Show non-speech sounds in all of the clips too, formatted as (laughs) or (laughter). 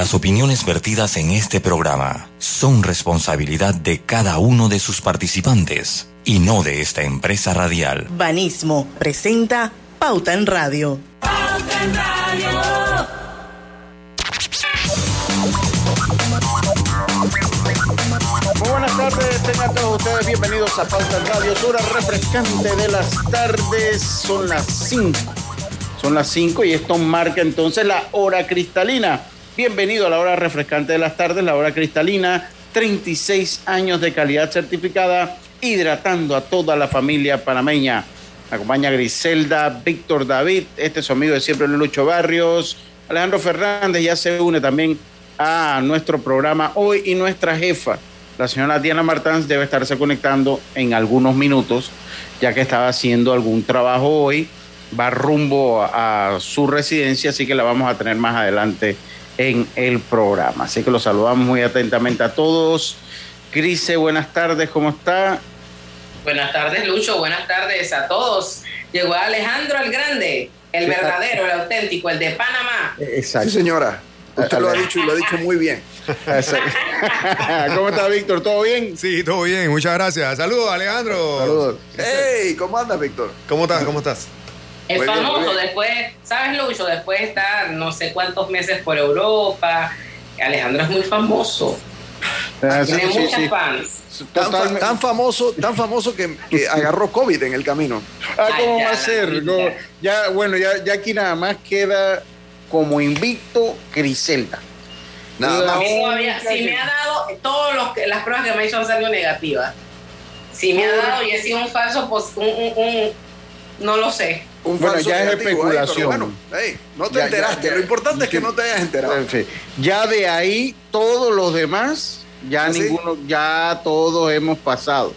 Las opiniones vertidas en este programa son responsabilidad de cada uno de sus participantes y no de esta empresa radial. Banismo presenta Pauta en Radio. Pauta en Radio. Muy buenas tardes, tengan todos ustedes bienvenidos a Pauta en Radio, su hora refrescante de las tardes, son las 5. Son las 5 y esto marca entonces la hora cristalina. Bienvenido a la hora refrescante de las tardes, la hora cristalina, 36 años de calidad certificada, hidratando a toda la familia panameña. Me acompaña Griselda, Víctor David, este es su amigo de siempre, Lucho Barrios, Alejandro Fernández ya se une también a nuestro programa hoy y nuestra jefa, la señora Diana Martans, debe estarse conectando en algunos minutos, ya que estaba haciendo algún trabajo hoy, va rumbo a, a su residencia, así que la vamos a tener más adelante en el programa. Así que los saludamos muy atentamente a todos. Crise, buenas tardes, ¿cómo está? Buenas tardes, Lucho. Buenas tardes a todos. Llegó Alejandro el Grande, el verdadero, el auténtico, el de Panamá. Exacto. Sí, señora. Usted lo ha dicho y lo ha dicho muy bien. (laughs) ¿Cómo está, Víctor? ¿Todo bien? Sí, todo bien, muchas gracias. Saludos, Alejandro. Saludos. ¡Hey! ¿Cómo andas, Víctor? ¿Cómo estás? ¿Cómo estás? Es Muy famoso, bien. después, ¿sabes, Lucho? Después de estar no sé cuántos meses por Europa. Alejandro es muy famoso. Ah, sí, Tiene sí, muchas sí. fans. Tan, fa- Totalmente. tan famoso, tan famoso que, que agarró COVID en el camino. Ah, ¿cómo Ay, va a ser? ya. No, ya, bueno, ya, ya aquí nada más queda como invicto Griselda. Nada más. Todavía, si me ha dado, todas las pruebas que me ha hecho han salido negativas. Si me ha dado y he sido un falso, pues un, un- un- no lo sé. Un Bueno, ya es especulación. bueno, hey, no te Ya, enteraste. ya. Lo importante es que no te hayas enterado. En fin, ya de ahí todos los demás, ya ¿Ah, sí? ninguno, ya todos hemos pasado.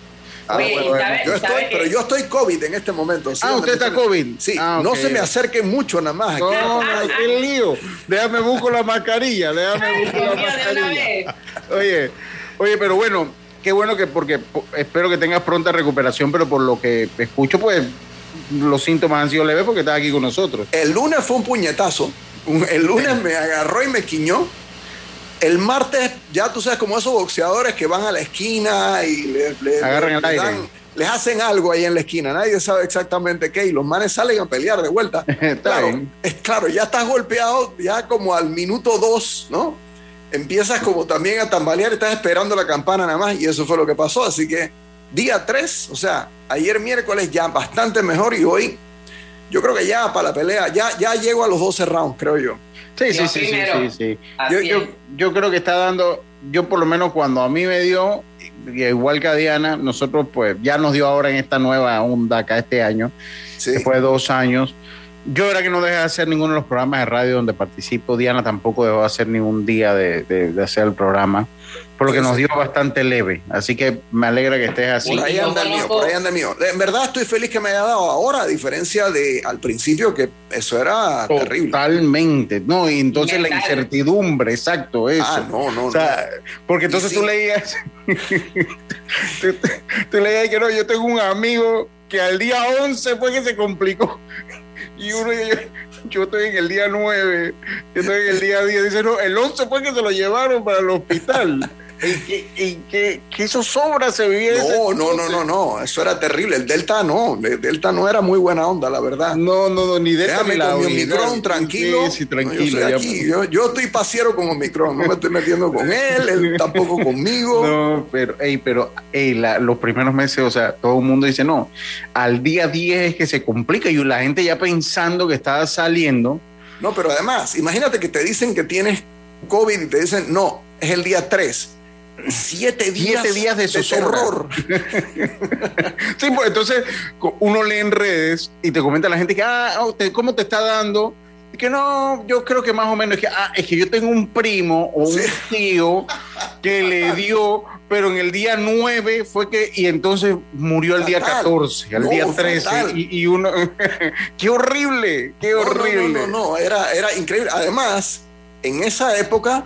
Ah, Oye, bueno, ¿y sabe- yo estoy, pero yo estoy COVID en este momento. ¿sí? Ah, ¿usted está COVID? Sí, Ah, no se me acerquen mucho nada más. aquí. No, no, (laughs) qué lío. Déjame busco la mascarilla, déjame busco la mascarilla. vez. Oye, oye, pero bueno, qué bueno que porque po- espero que tengas pronta recuperación, pero por lo que escucho, pues los síntomas han sido leves porque estás aquí con nosotros. El lunes fue un puñetazo. El lunes me agarró y me quiñó. El martes, ya tú sabes, como esos boxeadores que van a la esquina y le, le- Agarran el les hacen algo ahí en la esquina. Nadie sabe exactamente qué. Y los manes salen a pelear de vuelta. (laughs) Claro, es claro, ya estás golpeado, ya como al minuto dos, ¿no? Empiezas como también a tambalear, estás esperando la campana nada más. Y eso fue lo que pasó. Así que día tres, o sea, ayer miércoles ya bastante mejor y hoy. Yo creo que ya para la pelea, ya, ya llego a los 12 rounds, creo yo. Sí, sí, sí, sí, sí, Yo, yo, yo creo que está dando, yo por lo menos cuando a mí me dio, igual que a Diana, nosotros pues ya nos dio ahora en esta nueva onda acá este año, Sí. después de dos años. Yo era que no dejé de hacer ninguno de los programas de radio donde participo. Diana tampoco dejó de hacer ningún día de, de- de hacer el programa, por lo que Sí, nos sí. dio bastante leve. Así que me alegra que estés así. Por ahí anda el mío, por ahí anda el mío. En verdad estoy feliz que me haya dado ahora, a diferencia de al principio, que eso era terrible. Totalmente. No, y entonces la incertidumbre, exacto, eso. Ah, no, no, O sea, porque entonces tú leías, (laughs) tú, tú leías que no, yo tengo un amigo que al día 11 fue que se complicó. Y uno, yo, yo estoy en el día 9, yo estoy en el día 10. Dice, no, el 11 fue que se lo llevaron para el hospital. ¿Y que, y eso sobra se vivía No, no, no, no, no, eso era terrible. El Delta no, el Delta no era muy buena onda, la verdad. No, no, no, ni de Déjame con mi Omicron, tranquilo. Sí, sí, No, yo tranquilo. ya- aquí. Yo, yo estoy pasiero con Omicron, no me estoy metiendo con él, él tampoco conmigo. (laughs) No, pero, ey, pero ey, la- los primeros meses, o sea, todo el mundo dice, no, al día 10 es que se complica y la gente ya pensando que estaba saliendo. No, pero además, imagínate que te dicen que tienes COVID y te dicen, no, es el día 3. Siete días, Siete días de zozobra. terror. (laughs) Sí, pues entonces uno lee en redes y te comenta la gente que, ah, oh, te- ¿cómo te está dando? Y que no, yo creo que más o menos es que, ah, es que yo tengo un primo o un Sí. tío que le dio, pero en el día 9 fue que, y entonces murió el día Fatal. 14, al No, día 13, fatal. y, y uno, (laughs) qué horrible, qué No, no, horrible. No, no, no, era, era increíble. Además, en esa época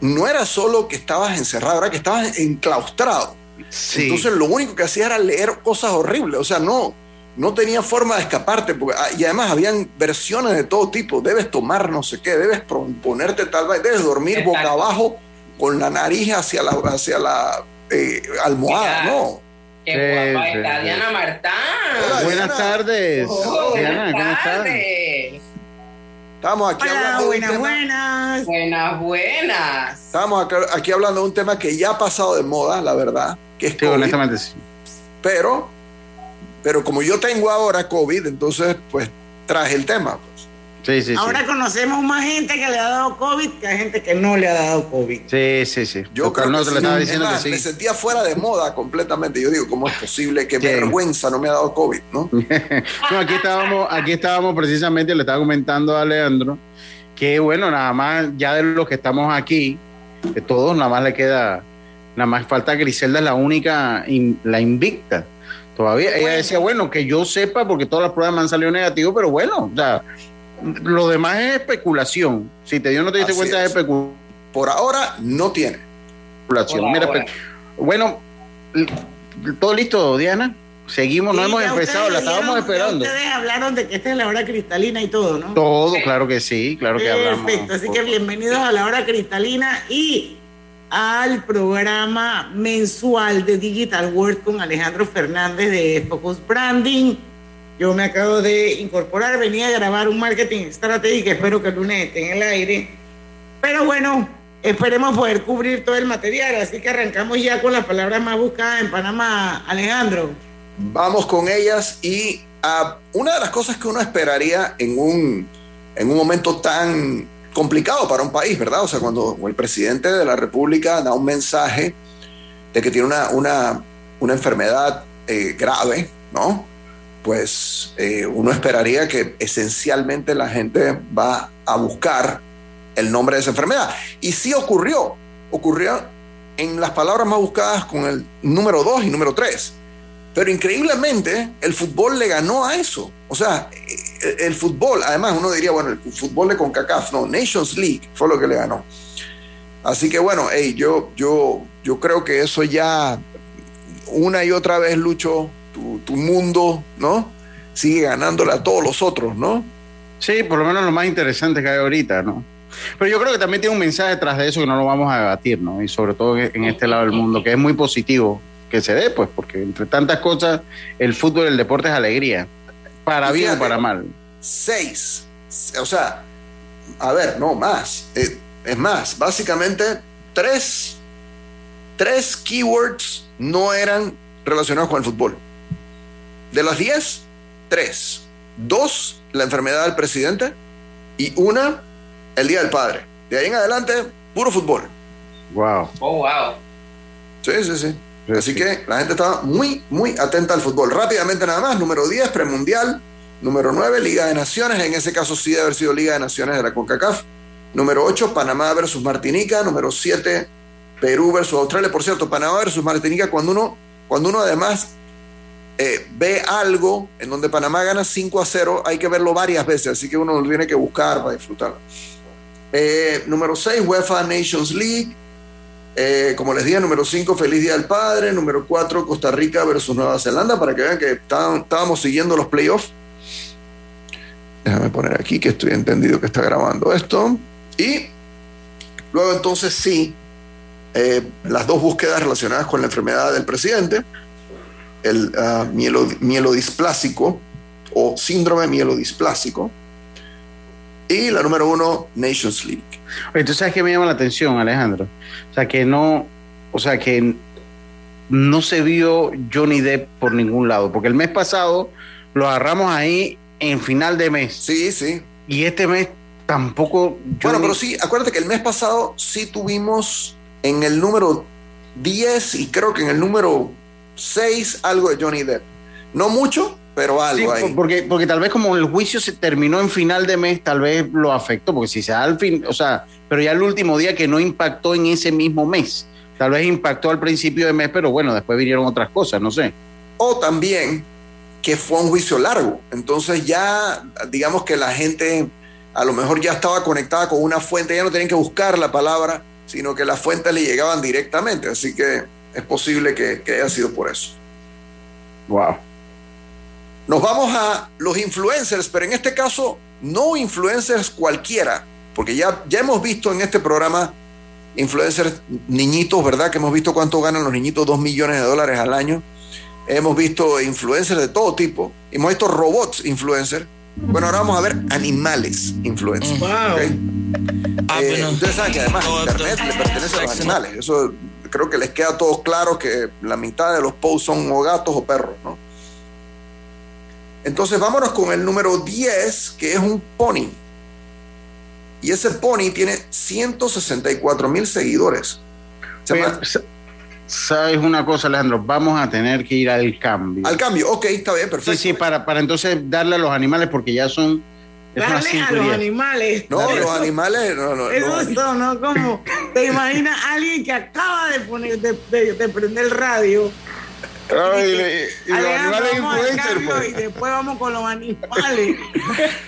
no era solo que estabas encerrado, era que estabas enclaustrado. Sí. Entonces lo único que hacía era leer cosas horribles. O sea, no, no tenía forma de escaparte, porque, ah, y además habían versiones de todo tipo, debes tomar no sé qué, debes ponerte tal vez, debes dormir boca abajo con la nariz hacia la, hacia la eh, almohada, ¿no? Qué guapa está Diana Martán. buenas tardes. Diana, ¿cómo estás? Estamos aquí hablando buenas, de un buenas. Buenas, buenas. Estamos aquí hablando de un tema que ya ha pasado de moda, la verdad, que es sí, honestamente sí. Pero pero como yo tengo ahora COVID, entonces pues traje el tema. Sí, sí, ahora conocemos más gente que le ha dado COVID que hay gente que no le ha dado COVID. Sí, sí, sí. Yo creo que, le estaba diciendo que sí. me sentía fuera de moda completamente. Yo digo, ¿cómo es posible que vergüenza no me ha dado COVID? ¿no? (laughs) no, aquí estábamos, aquí estábamos precisamente, le estaba comentando a Alejandro, que bueno, nada más ya de los que estamos aquí, que todos nada más le queda, nada más falta Griselda es la única, la invicta Todavía ella decía, bueno, que yo sepa, porque todas las pruebas me han salido negativos, pero bueno, o sea, lo demás es especulación. Si te dio no te diste cuenta, es, especulación. Por ahora no tiene. Especulación. Mira, bueno, todo listo, Diana. Seguimos, no hemos empezado, la estábamos esperando. Ustedes hablaron de que esta es la hora cristalina y todo, ¿no? Todo, claro que sí, claro que hablamos. Perfecto, así que bienvenidos a la hora cristalina y al programa mensual de Digital World con Alejandro Fernández de Focus Branding. Yo me acabo de incorporar, venía a grabar un marketing estratégico, espero que el lunes esté en el aire. Pero bueno, esperemos poder cubrir todo el material, así que arrancamos ya con las palabras más buscadas en Panamá, Alejandro. Vamos con ellas y uh, una de las cosas que uno esperaría en un, en un momento tan complicado para un país, ¿verdad? O sea, cuando el presidente de la República da un mensaje de que tiene una, una, una enfermedad eh, grave, ¿no? Pues eh, uno esperaría que esencialmente la gente va a buscar el nombre de esa enfermedad. Y sí ocurrió, ocurrió en las palabras más buscadas con el número 2 y número 3. Pero increíblemente el fútbol le ganó a eso. O sea, el, fútbol, además uno diría, bueno, el fútbol de CONCACAF, no, Nations League fue lo que le ganó. Así que bueno, hey, yo, yo, yo creo que eso ya una y otra vez, Lucho, tu, tu mundo, ¿no? Sigue ganándole a todos los otros, ¿no? Sí, por lo menos lo más interesante que hay ahorita, ¿no? Pero yo creo que también tiene un mensaje detrás de eso que no lo vamos a debatir, ¿no? Y sobre todo en este lado del mundo, que es muy positivo que se dé, pues, porque entre tantas cosas, el fútbol, el deporte es alegría para bien o para mal. Seis. O sea, a ver, no, más. Eh, es más, básicamente tres, tres keywords no eran relacionados con el fútbol. De las diez, tres. Dos, la enfermedad del presidente. Y una, el Día del Padre. De ahí en adelante, puro fútbol. Wow. Oh, wow. Sí, sí, sí. Así que la gente estaba muy, muy atenta al fútbol. Rápidamente nada más, número 10, premundial. Número 9, Liga de Naciones. En ese caso sí debe haber sido Liga de Naciones de la CONCACAF. Número 8, Panamá versus Martinica. Número 7, Perú versus Australia. Por cierto, Panamá versus Martinica, cuando uno, cuando uno además eh, ve algo en donde Panamá gana 5 a 0, hay que verlo varias veces, así que uno lo tiene que buscar para disfrutar. Eh, número 6, UEFA Nations League. Eh, como les dije, número 5, Feliz Día del Padre. Número 4, Costa Rica versus Nueva Zelanda, para que vean que estábamos siguiendo los playoffs. Déjame poner aquí que estoy entendido que está grabando esto. Y luego entonces sí, las dos búsquedas relacionadas con la enfermedad del presidente, el uh, mielodisplásico o síndrome mielodisplásico. Y la número uno, Nations League. Entonces, ¿sabes qué me llama la atención, Alejandro? O sea, que no, o sea, que no se vio Johnny Depp por ningún lado, porque el mes pasado lo agarramos ahí en final de mes. Sí, sí. Y este mes tampoco. Bueno, pero sí, acuérdate que el mes pasado sí tuvimos en el número 10 y creo que en el número 6 algo de Johnny Depp. No mucho, pero algo ahí. Porque, porque tal vez como el juicio se terminó en final de mes, tal vez lo afectó, porque si se da al fin, o sea, pero ya el último día que no impactó en ese mismo mes, tal vez impactó al principio de mes, pero bueno, después vinieron otras cosas, no sé. O también que fue un juicio largo, entonces ya digamos que la gente a lo mejor ya estaba conectada con una fuente, ya no tenían que buscar la palabra, sino que las fuentes le llegaban directamente, así que es posible que, que haya sido por eso. Wow. Nos vamos a los influencers, pero en este caso no influencers cualquiera, porque ya, ya hemos visto en este programa influencers niñitos, ¿verdad? Que hemos visto cuánto ganan los niñitos, dos millones de dólares al año. Hemos visto influencers de todo tipo. Hemos visto robots influencers. Bueno, ahora vamos a ver animales influencers. Wow. ¿ok? Eh, ustedes saben que además Internet le pertenece a los animales. Eso creo que les queda a todos claro que la mitad de los posts son o gatos o perros, ¿no? Entonces vámonos con el número 10, que es un pony. Y ese pony tiene 164 mil seguidores. Se llama- ¿Sabes una cosa, Alejandro? Vamos a tener que ir al cambio. al cambio, ok, está bien, Sí, perfecto. sí, para, para entonces darle a los animales porque ya son... es Darle a los animales. No, los animales, no, no, Es no. justo, ¿no? Como te imaginas a alguien que acaba de poner, de, de- de prender el radio. Ay, y y, y los animales vamos al influencers, cambio pues. Y después vamos con los animales.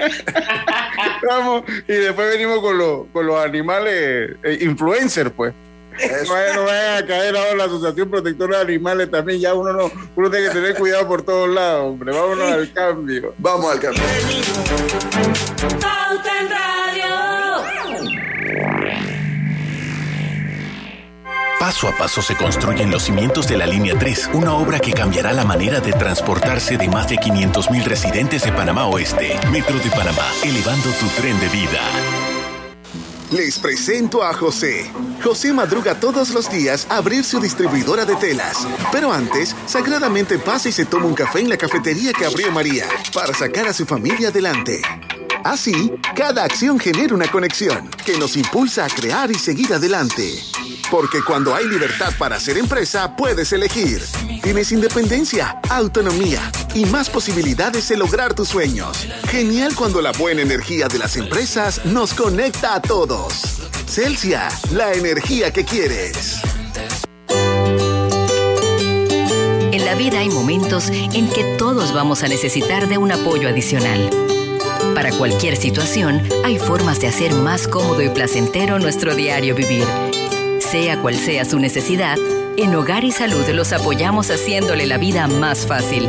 (laughs) Vamos, y después venimos con, los con los animales eh, influencers, pues. Eso. Bueno, vayan a caer ahora la Asociación Protectora de Animales también. Ya uno no, uno tiene que tener cuidado por todos lados, hombre. Vámonos al cambio. Vamos al cambio. Paso a paso se construyen los cimientos de la Línea 3, una obra que cambiará la manera de transportarse de más de 500.000 residentes de Panamá Oeste. Metro de Panamá, elevando tu tren de vida. Les presento a José. José madruga todos los días a abrir su distribuidora de telas. Pero antes, sagradamente pasa y se toma un café en la cafetería que abrió María para sacar a su familia adelante. Así, cada acción genera una conexión que nos impulsa a crear y seguir adelante. Porque cuando hay libertad para hacer empresa, puedes elegir. Tienes independencia, autonomía y más posibilidades de lograr tus sueños. Genial cuando la buena energía de las empresas nos conecta a todos. Celsia, la energía que quieres. En la vida hay momentos en que todos vamos a necesitar de un apoyo adicional. Para cualquier situación, hay formas de hacer más cómodo y placentero nuestro diario vivir. Sea cual sea su necesidad, en Hogar y Salud los apoyamos haciéndole la vida más fácil,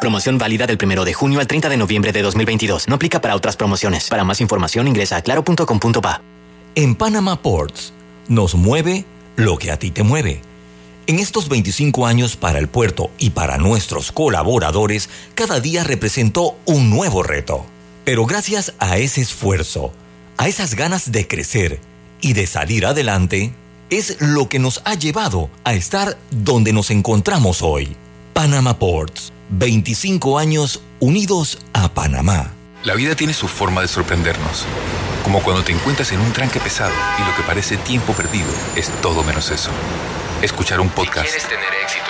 Promoción válida del 1 de junio al 30 de noviembre de 2022. No aplica para otras promociones. Para más información ingresa a claro.com.pa. En Panama Ports nos mueve lo que a ti te mueve. En estos 25 años para el puerto y para nuestros colaboradores, cada día representó un nuevo reto. Pero gracias a ese esfuerzo, a esas ganas de crecer y de salir adelante, es lo que nos ha llevado a estar donde nos encontramos hoy. Panama Ports, 25 años unidos a Panamá. La vida tiene su forma de sorprendernos. Como cuando te encuentras en un tranque pesado y lo que parece tiempo perdido es todo menos eso. Escuchar un podcast, tener éxito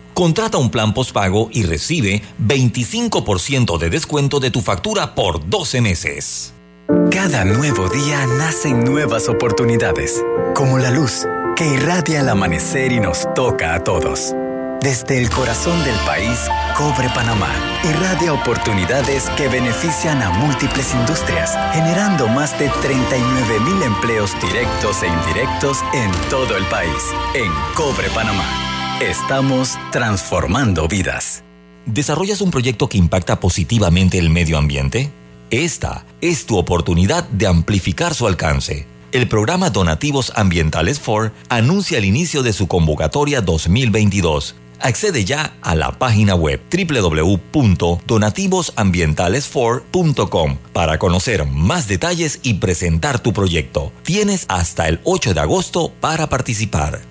Contrata un plan postpago y recibe 25% de descuento de tu factura por 12 meses. Cada nuevo día nacen nuevas oportunidades, como la luz que irradia al amanecer y nos toca a todos. Desde el corazón del país, Cobre Panamá irradia oportunidades que benefician a múltiples industrias, generando más de 39 mil empleos directos e indirectos en todo el país. En Cobre Panamá, estamos transformando vidas. ¿Desarrollas un proyecto que impacta positivamente el medio ambiente? Esta es tu oportunidad de amplificar su alcance. El programa Donativos Ambientales for anuncia el inicio de su convocatoria 2022. Accede ya a la página web www.donativosambientalesfor.com para conocer más detalles y presentar tu proyecto. Tienes hasta el 8 de agosto para participar.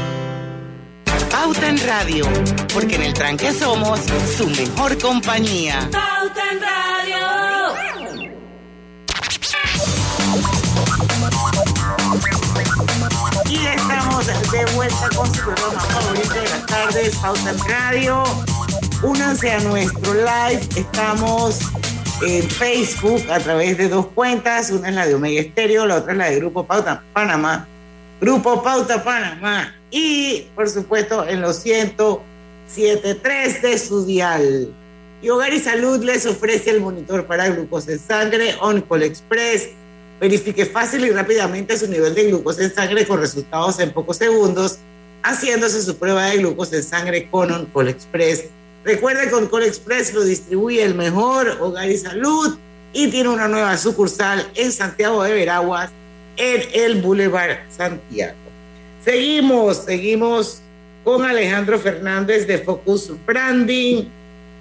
Pauta en Radio, porque en el tranque somos su mejor compañía. Pauta en Radio. Y estamos de vuelta con su programa favorito de las tardes, Pauta en Radio. Únanse a nuestro live. Estamos en Facebook a través de dos cuentas. Una es la de Omega Estéreo, la otra es la de Grupo Pauta Panamá. Grupo Pauta Panamá. Y, por supuesto, en los 107.3 de su dial. Y Hogar y Salud les ofrece el monitor para glucosa en sangre OnCall Express. Verifique fácil y rápidamente su nivel de glucosa en sangre con resultados en pocos segundos, haciéndose su prueba de glucosa en sangre con OnCall Express. Recuerde que OnCall Express lo distribuye el mejor Hogar y Salud y tiene una nueva sucursal en Santiago de Veraguas, en el Boulevard Santiago. Seguimos, seguimos con Alejandro Fernández de Focus Branding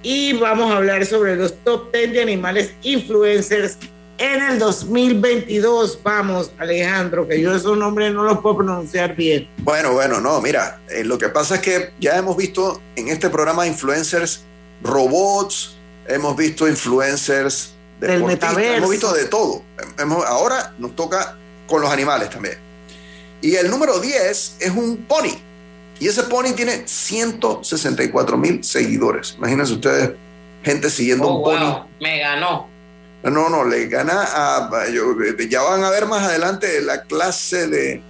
y vamos a hablar sobre los top 10 de animales influencers en el 2022. Vamos, Alejandro, que yo esos nombres no los puedo pronunciar bien. Bueno, bueno, no, mira, eh, lo que pasa es que ya hemos visto en este programa influencers robots, hemos visto influencers Del metaverso. hemos visto de todo. Hemos- ahora nos toca con los animales también. Y el número 10 es un pony. Y ese pony tiene 164 mil seguidores. Imagínense ustedes, gente siguiendo Oh, un pony. wow, me ganó. No, no, le gana a. yo- ya van a ver más adelante la clase de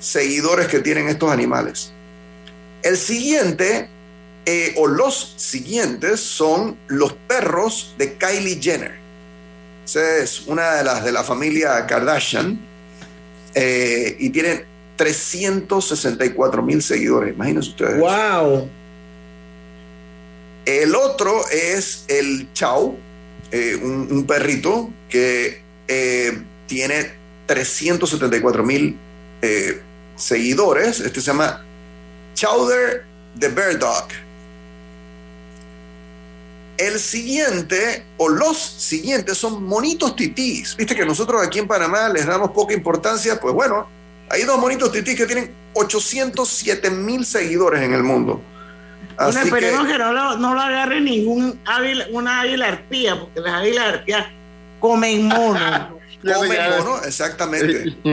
seguidores que tienen estos animales. El siguiente, eh, o los siguientes, son los perros de Kylie Jenner. Esa es una de las de la familia Kardashian. Eh, y tienen 364 mil seguidores. Imagínense ustedes. ¡Wow! El otro es el Chau, eh, un, un perrito que eh, tiene 374 mil eh, seguidores. Este se llama Chowder the Bear Dog. El siguiente, o los siguientes, son monitos titís. Viste que nosotros aquí en Panamá les damos poca importancia. Pues bueno, hay dos monitos titís que tienen 807 mil seguidores en el mundo. Bueno, Así que- esperemos que, no, lo, no lo agarre ningún águila, una águila arpía, porque las águilas arpías comen mono. (laughs) Comen mono, exactamente. (laughs)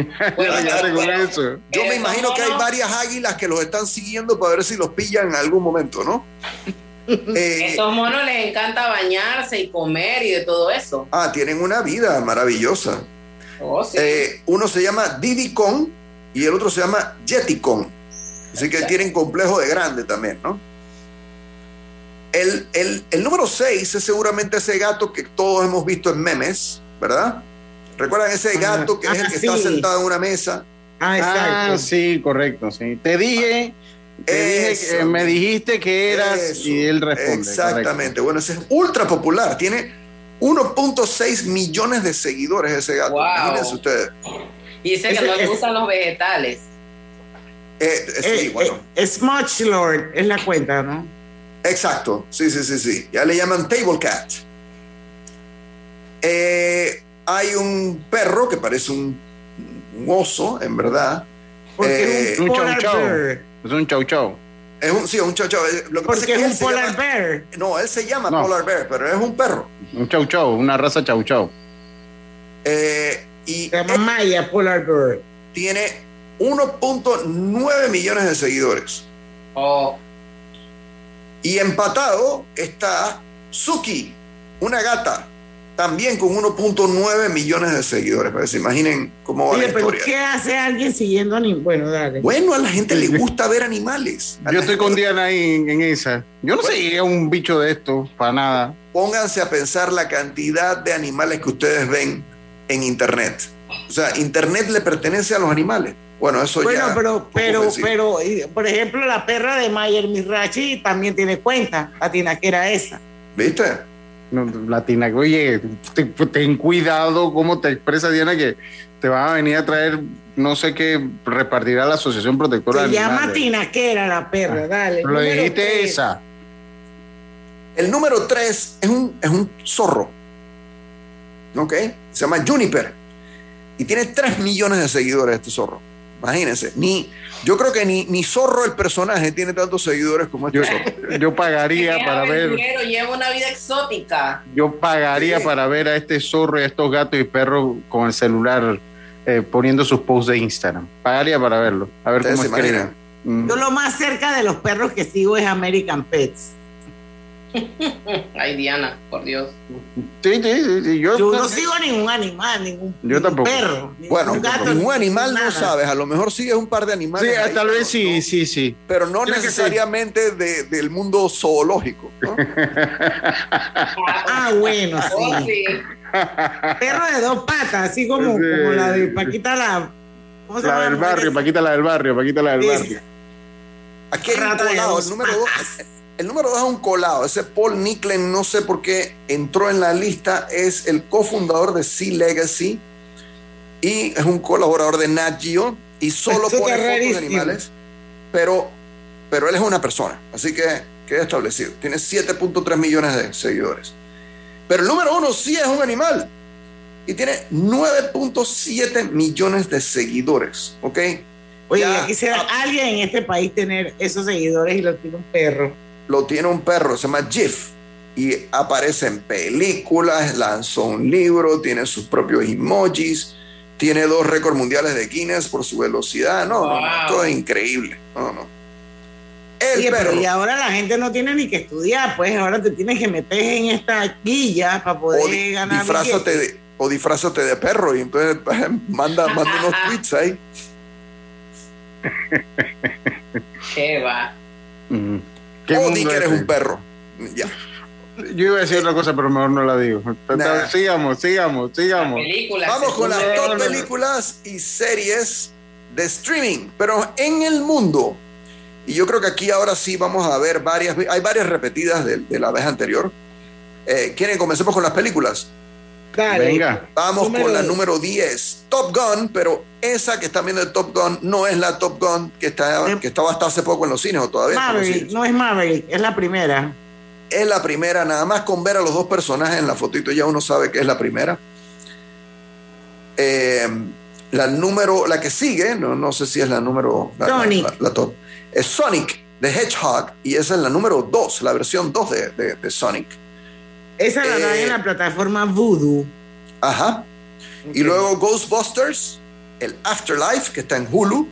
Yo me imagino que hay varias águilas que los están siguiendo para ver si los pillan en algún momento, ¿no? (laughs) Eh, Esos monos les encanta bañarse y comer y de todo eso. ah, tienen una vida maravillosa. Oh, sí. Eh, uno se llama Diddy Kong y el otro se llama Jetty Kong. Así que tienen complejo de grande también, ¿no? El, el- el número 6 es seguramente ese gato que todos hemos visto en memes, ¿verdad? ¿Recuerdan ese gato que es el que está sentado en una mesa? Ah, sí, correcto, sí. Te dije, te dije Eso. que- me dijiste que eras Eso. y él responde. Exactamente. Bueno, ese es ultra popular. Tiene 1.6 millones de seguidores ese gato. Wow. Imagínense ustedes. Y dice que no le gustan los vegetales. Eh, eh, sí, Eh, bueno. eh, Smudge Lord es la cuenta, ¿no? Exacto. Sí, sí, sí, sí. Ya le llaman Table Cat. Eh, hay un perro que parece un, un oso, en verdad. Porque Eh, es un polar bear. Es un chau chau. Es un, sí, un chau chau. Lo que pasa Porque es que es él un polar llama- bear. No, él se llama No. polar bear, pero es un perro. Un chau chau, una raza chau chau. Eh, y Se llama Maya Polar Bear. tiene 1.9 millones de seguidores. Oh, Y empatado está Suki, una gata, también con 1.9 millones de seguidores. Que se imaginen cómo va Oye, la pero historia. ¿qué hace alguien siguiendo a ni Bueno, dale. Bueno, a la gente le gusta ver animales. A Yo estoy gente- con Diana ahí en, en esa. Yo no seguiría un bicho de esto, para nada. Pónganse a pensar la cantidad de animales que ustedes ven en Internet. O sea, Internet le pertenece a los animales. Bueno, eso Bueno, ya. pero, poco pero, pero, y, por ejemplo, la perra de Mayer Mirachi también tiene cuenta, la tinaquera esa. ¿Viste? No, Latina, oye, te- ten cuidado cómo te expresa Diana que te van a venir a traer no sé qué repartirá la Asociación Protectora Se llama tinaquera la perra, dale. Lo Número dijiste tres. esa. El número 3 es un, es un zorro. ¿Ok? Se llama Juniper. Y tiene 3 millones de seguidores este zorro. Imagínense. Ni, yo creo que ni, ni zorro el personaje tiene tantos seguidores como este Yo, zorro. yo pagaría para ver, lleva una vida exótica. yo pagaría Sí. para ver a este zorro y a estos gatos y perros con el celular eh, poniendo sus posts de Instagram. Pagaría para verlo, a ver Ustedes cómo se. Mm. Yo lo más cerca de los perros que sigo es American Pets. (laughs) Ay, Diana, por Dios. Sí, sí, sí, sí, Yo, Yo no sigo ningún animal, ningún, Yo ningún tampoco. perro. ningún Bueno, gato, ningún ningún animal no sabes. A lo mejor sigues un par de Sí, animales. ahí, tal vez sí, no- sí, sí. Pero no necesariamente de- del mundo zoológico. ¿no? (laughs) Ah, bueno, Oh, sí. sí. Perro de dos patas, así como, Sí. como la de Paquita la. ¿Cómo se La llama? del barrio, Paquita la del barrio, Paquita la del Sí. barrio. Aquí hay un colado. El número dos. El número dos es un colado. Ese Paul Nicklen, no sé por qué entró en la lista, es el cofundador de Sea Legacy y es un colaborador de Nat Geo y solo Eso pone fotos de animales, pero, pero él es una persona, así que queda establecido. Tiene 7.3 millones de seguidores. Pero el número uno sí es un animal y tiene 9.7 millones de seguidores, ¿ok? Oye, Ya, ya quisiera alguien en este país tener esos seguidores y lo tiene un perro. Lo tiene un perro, se llama Jif. Y aparece en películas, lanzó un libro, tiene sus propios emojis, tiene dos récords mundiales de Guinness por su velocidad. No, no, no, Wow. todo es increíble. No, no. El Oye, perro. pero y ahora la gente no tiene ni que estudiar, pues ahora te tienes que meter en esta guilla para poder o, di- ganar. disfrázate de, o disfrázate de perro y entonces (laughs) manda, manda unos (laughs) tweets ahí. ¿Qué va? Mm. ¿Qué O di que es eres ese? un perro. Ya. Yo iba a decir otra cosa, pero mejor no la digo. Nah. Sigamos, sigamos, sigamos. Películas. Vamos con las top películas y series de streaming, pero en el mundo. Y yo creo que aquí ahora sí vamos a ver varias, hay varias repetidas de, de la vez anterior. Eh, ¿Quieren? Comencemos con las películas. Dale. Venga. Vamos Número con la número 10, Top Gun, pero esa que están viendo de Top Gun no es la Top Gun que, está, Eh, que estaba hasta hace poco en los cines o todavía. Maverick, cines. no es Maverick, es la primera. Es la primera, nada más con ver a los dos personajes en la fotito ya uno sabe que es la primera. Eh, la número, la que sigue, no, no sé si es la número, la, la- Sonic. la- la top, es Sonic the Hedgehog y esa es la número 2, la versión 2 de, de- de Sonic. Esa la dan Eh, en la plataforma Voodoo. Ajá. Y luego Ghostbusters, el Afterlife, que está en Hulu.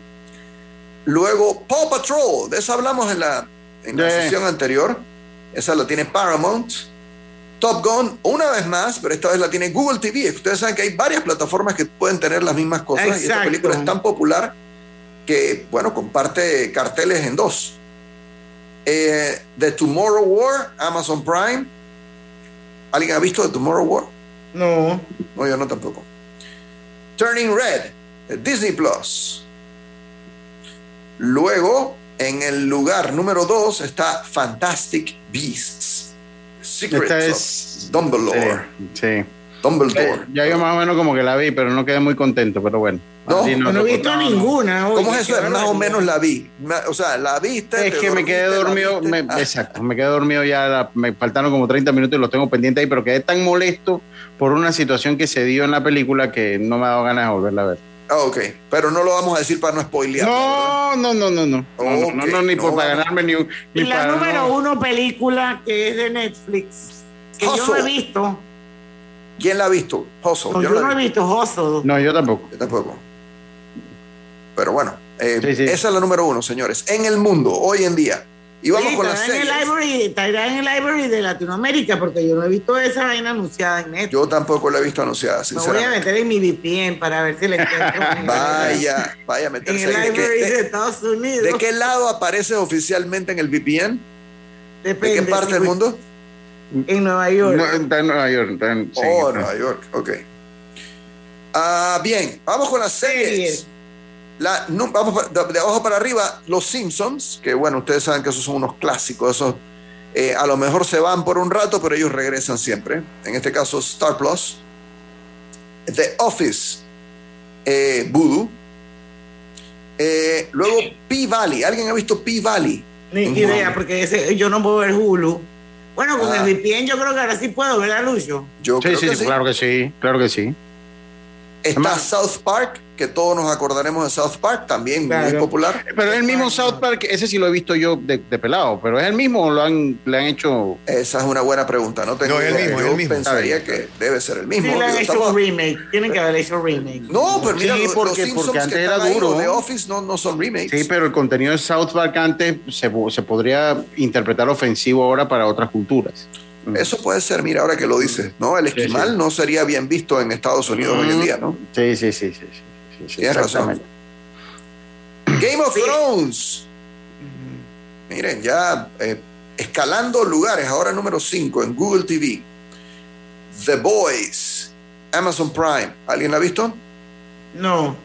Luego Paw Patrol, de esa hablamos en la, en la sesión anterior. Esa la tiene Paramount. Top Gun, una vez más, pero esta vez la tiene Google TV. Ustedes saben que hay varias plataformas que pueden tener las mismas cosas. Y esta película es tan popular que, bueno, comparte carteles en dos. Eh, The Tomorrow War, Amazon Prime. ¿Alguien ha visto The Tomorrow War? No. No, yo no tampoco. Turning Red, de Disney Plus. Luego, en el lugar número 2 está Fantastic Beasts. Secrets Esta of es. Dumbledore. Sí. sí. Dumbledore. Ya yo más o menos como que la vi, pero no quedé muy contento, pero bueno. No, No, he visto ninguna. oye, ¿Cómo es eso? Más o menos la vi. O sea, la viste. Es que me quedé dormido, me- Ah, exacto, me quedé dormido ya, la- me faltaron como 30 minutos y los tengo pendientes ahí, pero quedé tan molesto por una situación que se dio en la película que no me ha dado ganas de volverla a ver. ah, ok. Pero no lo vamos a decir para no spoilear. No, No, no, no, no, no. No, no, no, no, ni por para ganarme ni Ni la para, número no. uno película que es de Netflix, que yo no Hustle. he visto. ¿Quién la ha visto? Hustle. No, yo la no he vi. visto Hustle. No, yo tampoco. Yo tampoco. Pero bueno, eh, esa es la número uno, señores. En el mundo, hoy en día. Y vamos con en el series. library, estará en el library de Latinoamérica, porque yo no he visto esa vaina anunciada en Netflix. Yo tampoco la he visto anunciada, Me voy a sinceramente. meter en mi VPN para ver si la encuentro. (laughs) en- Vaya, vaya a En meterse el ahí. ¿De library de de- Estados Unidos. de qué lado aparece oficialmente en el VPN? ¿De Depende, qué parte del mundo? En Nueva York. No, está en Nueva York. Está en, sí, Oh, está- Nueva York, ok. Ah, bien, vamos con las series. La, vamos de, de abajo para arriba, Los Simpsons, que bueno, ustedes saben que esos son unos clásicos, esos eh, a lo mejor se van por un rato, pero ellos regresan siempre. En este caso, Star Plus. The Office, eh, Voodoo. Eh, luego, P-Valley. ¿Alguien ha visto P-Valley? Ni idea, porque ese- yo no puedo ver Hulu. Bueno, con Ah. el VPN yo creo que ahora sí puedo, ¿verdad, Lucho? Yo Sí, creo sí, que sí, sí. claro que sí, claro que sí. Está South Park, que todos nos acordaremos de South Park, también muy Claro. popular. Pero es el mismo South Park, ese sí lo he visto yo de, de pelado, pero es el mismo o lo han, le han hecho. Esa es una buena pregunta, no tengo No, es el mismo, Yo el mismo. pensaría que debe ser el mismo. Sí, le han hecho estamos- un remake. Tienen que haber hecho un remake. No, pero mira, Sí, los, porque- los Simpsons porque antes que era duro. de Office no, no son remakes. Sí, pero el contenido de South Park antes se, se podría interpretar ofensivo ahora para otras culturas. Eso puede ser, mira, ahora que lo dices, ¿no? El esquimal sí. no sería bien visto en Estados Unidos hoy en día, ¿no? Sí, sí, sí, sí. sí, sí, sí, Tienes razón. Game of Thrones. Miren, ya eh, escalando lugares, ahora número 5 en Google TV. The Boys, Amazon Prime. ¿Alguien la ha visto? No.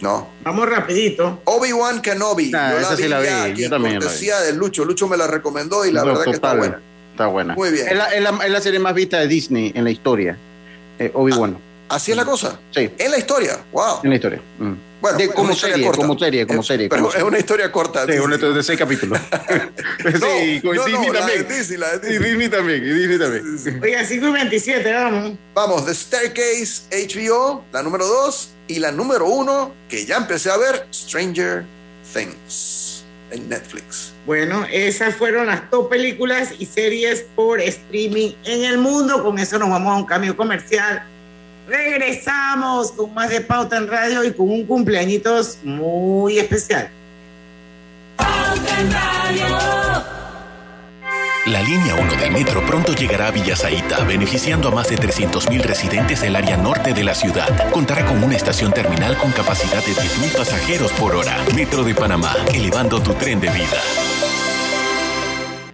No. Vamos rapidito. Obi-Wan Kenobi. Ah, yo esa sí la vi, ya yo también la vi. de Lucho. Lucho me la recomendó y la No, verdad que está buena. Está buena. Muy bien. Es la, es la- es la serie más vista de Disney en la historia. Eh, Obi-Wan. Así es la cosa. Sí, En la historia. Wow. en la historia. Mm. Bueno, De- es como, una historia serie, corta. como serie, como serie, Pero como es serie. una historia corta. Sí, una historia de seis capítulos. (laughs) (laughs) sí, con no, Disney no, la también. de Disney, la de Y Disney. Disney también, y Disney también. Oiga, 5 y 27, vamos. Vamos, The Staircase HBO, la número 2. Y la número 1, que ya empecé a ver, Stranger Things, en Netflix. Bueno, esas fueron las top películas y series por streaming en el mundo. Con eso nos vamos a un cambio comercial. Regresamos con más de Pauta en Radio y con un cumpleañitos muy especial. La línea 1 del metro pronto llegará a Villasaita, beneficiando a más de 300.000 residentes del área norte de la ciudad. Contará con una estación terminal con capacidad de 10.000 pasajeros por hora. Metro de Panamá, elevando tu tren de vida.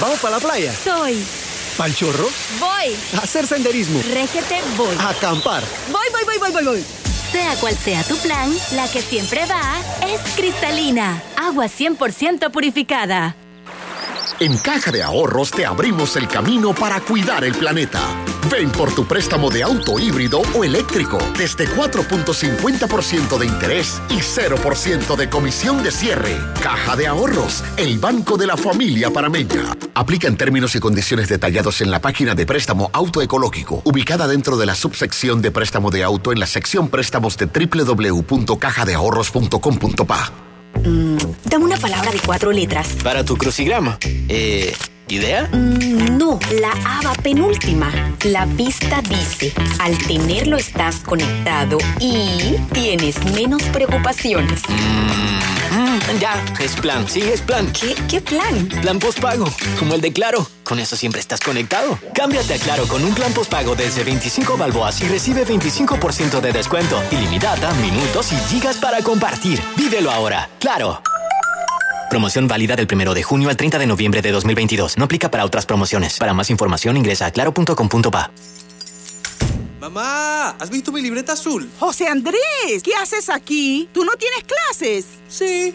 ¿Vamos para la playa? Soy. ¿Pal chorro? Voy. ¿A hacer senderismo? Régete, voy. ¿A acampar? Voy, voy, voy, voy, voy, voy. Sea cual sea tu plan, la que siempre va es cristalina. Agua 100% purificada. En Caja de Ahorros te abrimos el camino para cuidar el planeta. Ven por tu préstamo de auto híbrido o eléctrico desde 4.50% de interés y 0% de comisión de cierre. Caja de Ahorros, el banco de la familia parameña. Aplica en términos y condiciones detallados en la página de préstamo autoecológico, ubicada dentro de la subsección de préstamo de auto en la sección préstamos de www.cajadeahorros.com.pa. Mm, dame una palabra de cuatro letras. Para tu crucigrama. Eh, ¿Idea? Mm, No, la haba penúltima. La pista dice, al tenerlo estás conectado y tienes menos preocupaciones. Mm, ya, es plan. Sí, es plan. ¿Qué, qué plan? Plan postpago, como el de Claro. Con eso siempre estás conectado. Cámbiate a Claro con un plan postpago desde 25 balboas y recibe 25% de descuento, ilimitada, minutos y gigas para compartir. Vívelo ahora. Claro. Promoción válida del 1 de junio al 30 de noviembre de 2022. No aplica para otras promociones. Para más información ingresa a claro.com.pa. Mamá, ¿has visto mi libreta azul? José Andrés, ¿qué haces aquí? ¿Tú no tienes clases? Sí,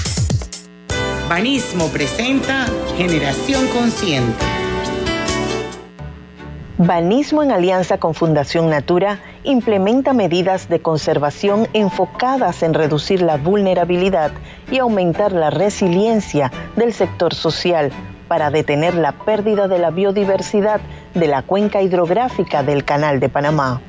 Banismo presenta Generación Consciente. Banismo en alianza con Fundación Natura implementa medidas de conservación enfocadas en reducir la vulnerabilidad y aumentar la resiliencia del sector social para detener la pérdida de la biodiversidad de la cuenca hidrográfica del Canal de Panamá.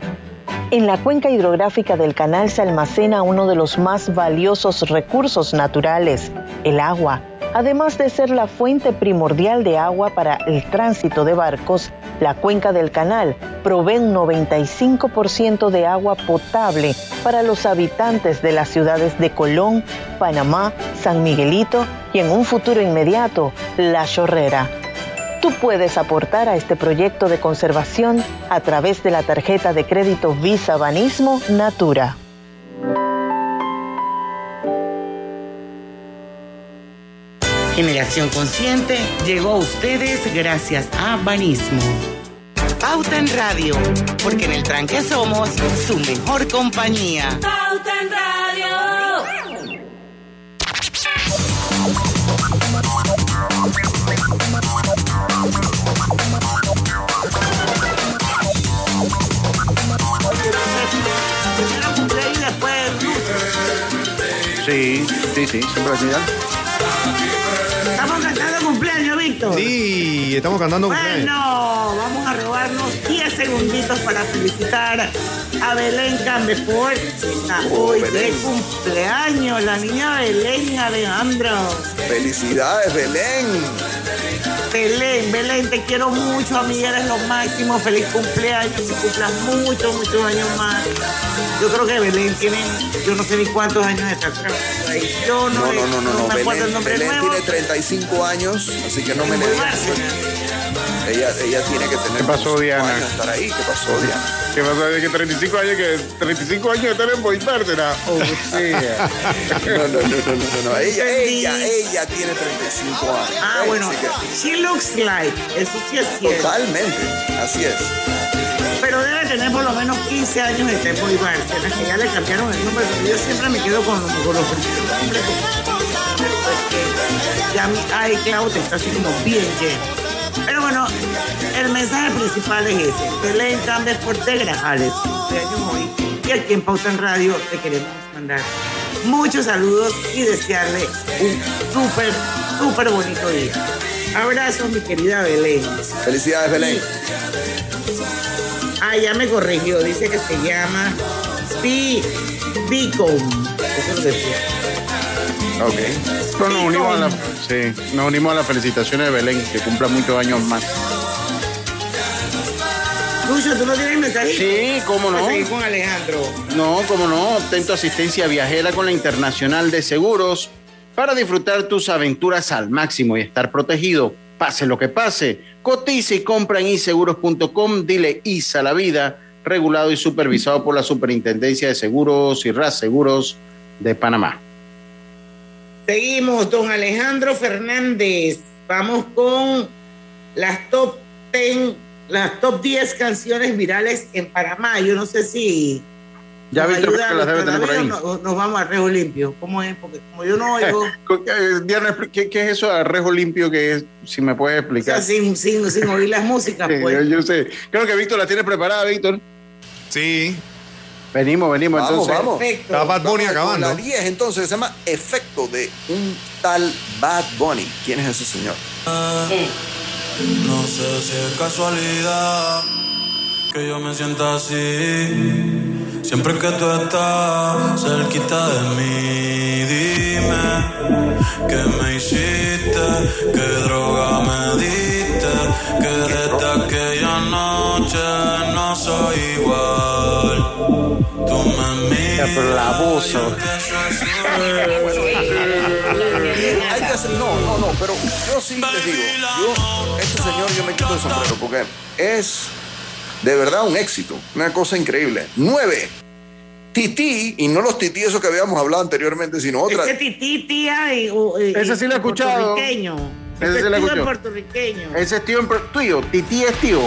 En la cuenca hidrográfica del canal se almacena uno de los más valiosos recursos naturales, el agua. Además de ser la fuente primordial de agua para el tránsito de barcos, la cuenca del canal provee un 95% de agua potable para los habitantes de las ciudades de Colón, Panamá, San Miguelito y en un futuro inmediato, La Chorrera. Tú puedes aportar a este proyecto de conservación a través de la tarjeta de crédito Visa Banismo Natura. Generación Consciente llegó a ustedes gracias a Banismo. Pauta en Radio, porque en el tranque somos su mejor compañía. Pauta en Radio. Sí, sí, sí, siempre así. Víctor. Sí, estamos cantando. Bueno, vamos a robarnos 10 segunditos para felicitar a Belén Cambefort. Hoy de cumpleaños, la niña Belén Alejandro. Felicidades, Belén. Belén, Belén, te quiero mucho, amiga, eres lo máximo. Feliz cumpleaños, que cumplas muchos, muchos años más. Yo creo que Belén tiene, yo no sé ni cuántos años está. Yo no, No, no, no, no, no. me acuerdo Belén, el nombre Belén nuevo. tiene 35 años, así que no me le. Ella, ella tiene que tener ¿Qué pasó, 25 Diana? años estar ahí. ¿Qué pasó, Diana? ¿Qué pasó? De que 35 años, que 35 años de estar en Boitártera. Oh, sí. (laughs) No, no, no, no, no, no. Ella, ella, ella tiene 35 años. Ah, bueno, que- she looks like, eso sí es cierto. Totalmente, así es. Pero debe tener por lo menos 15 años de Tempo y Bárcenas, que ya le cambiaron el nombre, pero yo siempre me quedo con, con los primeros nombres. Porque ya mi iCloud está así como bien lleno. Pero bueno, el mensaje principal es ese. Belén Campbell por Grajales, cumpleaños hoy. Y aquí en Pauta en Radio te queremos mandar muchos saludos y desearle un súper, súper bonito día. Abrazos, mi querida Belén. Felicidades, Belén. Ah, ya me corrigió. Dice que se llama Bicom. Eso lo decía. Ok. Pero nos unimos, a la, sí, nos unimos a las felicitaciones de Belén, que cumpla muchos años más. Lucho, ¿tú no tienes mensaje? Sí, cómo no. Seguir con Alejandro. No, como no, obtén tu asistencia viajera con la Internacional de Seguros Para disfrutar tus aventuras al máximo y estar protegido, pase lo que pase, cotiza y compra en inseguros.com, dile ISA la vida, regulado y supervisado por la Superintendencia de Seguros y RAS Seguros de Panamá. Seguimos, don Alejandro Fernández. Vamos con las top 10, las top 10 canciones virales en Panamá. Yo no sé si. Ya ayuda que las debe tener por ahí. no- Nos vamos a Rejo Limpio. ¿Cómo es? Porque como yo no oigo. (laughs) Eh, Diana, ¿qué, qué es eso de arrejo limpio que es? Si me puedes o explicar. sea, sin, sin, sin oír las músicas, (laughs) pues. yo, yo sé. Creo que Víctor la tiene preparada, Víctor. Sí. Venimos, venimos. Vamos, entonces. vamos. Perfecto. Está Bad Bunny Vamos acabando. La 10 entonces se llama Efecto de un tal Bad Bunny. ¿Quién es ese señor? No sé si es casualidad que yo me sienta así. Siempre que tú estás cerquita de mí, dime qué me hiciste, qué droga me diste, que desde aquella noche no soy igual. Pero oh. Hay que hacer, no, no, no, pero yo sí les digo, yo, este señor yo me quito el sombrero porque es de verdad un éxito, una cosa increíble. Nueve, Tití, y no los tití esos que habíamos hablado anteriormente, sino otra. Ese tití, tía, y, y- Ese sí lo he escuchado. Puertorriqueño. Ese Ese sí lo he escuchado. puertorriqueño. Ese es tío en tuyo. Titi es tío.